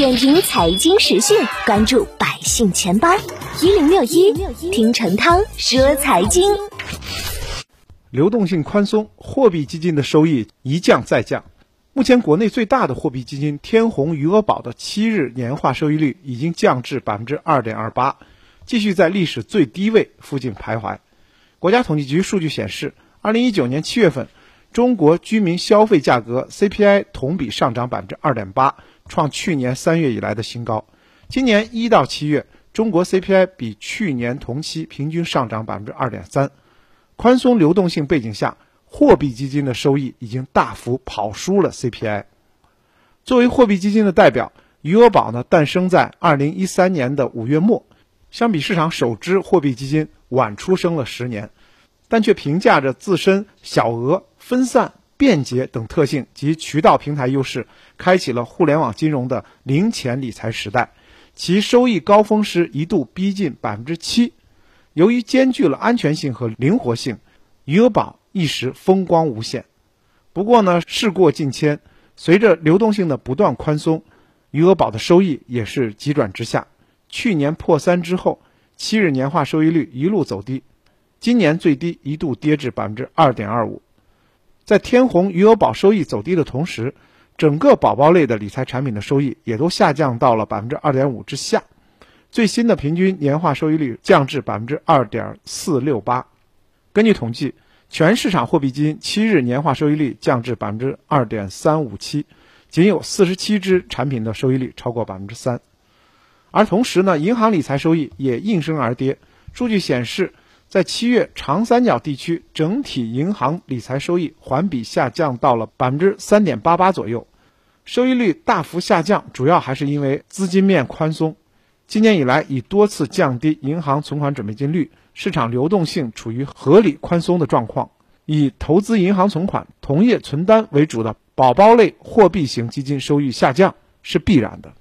点评财经时讯，关注百姓钱包一零六一，听陈涛说财经。流动性宽松，货币基金的收益一降再降。目前，国内最大的货币基金天弘余额宝的七日年化收益率已经降至百分之二点二八，继续在历史最低位附近徘徊。国家统计局数据显示，二零一九年七月份，中国居民消费价格 CPI 同比上涨百分之二点八。创去年三月以来的新高。今年一到七月，中国 CPI 比去年同期平均上涨百分之二点三。宽松流动性背景下，货币基金的收益已经大幅跑输了 CPI。作为货币基金的代表，余额宝呢诞生在二零一三年的五月末，相比市场首支货币基金晚出生了十年，但却评价着自身小额分散。便捷等特性及渠道平台优势，开启了互联网金融的零钱理财时代。其收益高峰时一度逼近百分之七。由于兼具了安全性和灵活性，余额宝一时风光无限。不过呢，事过境迁，随着流动性的不断宽松，余额宝的收益也是急转直下。去年破三之后，七日年化收益率一路走低，今年最低一度跌至百分之二点二五。在天弘余额宝收益走低的同时，整个宝宝类的理财产品的收益也都下降到了百分之二点五之下，最新的平均年化收益率降至百分之二点四六八。根据统计，全市场货币基金七日年化收益率降至百分之二点三五七，仅有四十七只产品的收益率超过百分之三。而同时呢，银行理财收益也应声而跌。数据显示。在七月，长三角地区整体银行理财收益环比下降到了百分之三点八八左右，收益率大幅下降，主要还是因为资金面宽松。今年以来，已多次降低银行存款准备金率，市场流动性处于合理宽松的状况。以投资银行存款、同业存单为主的宝宝类货币型基金收益下降是必然的。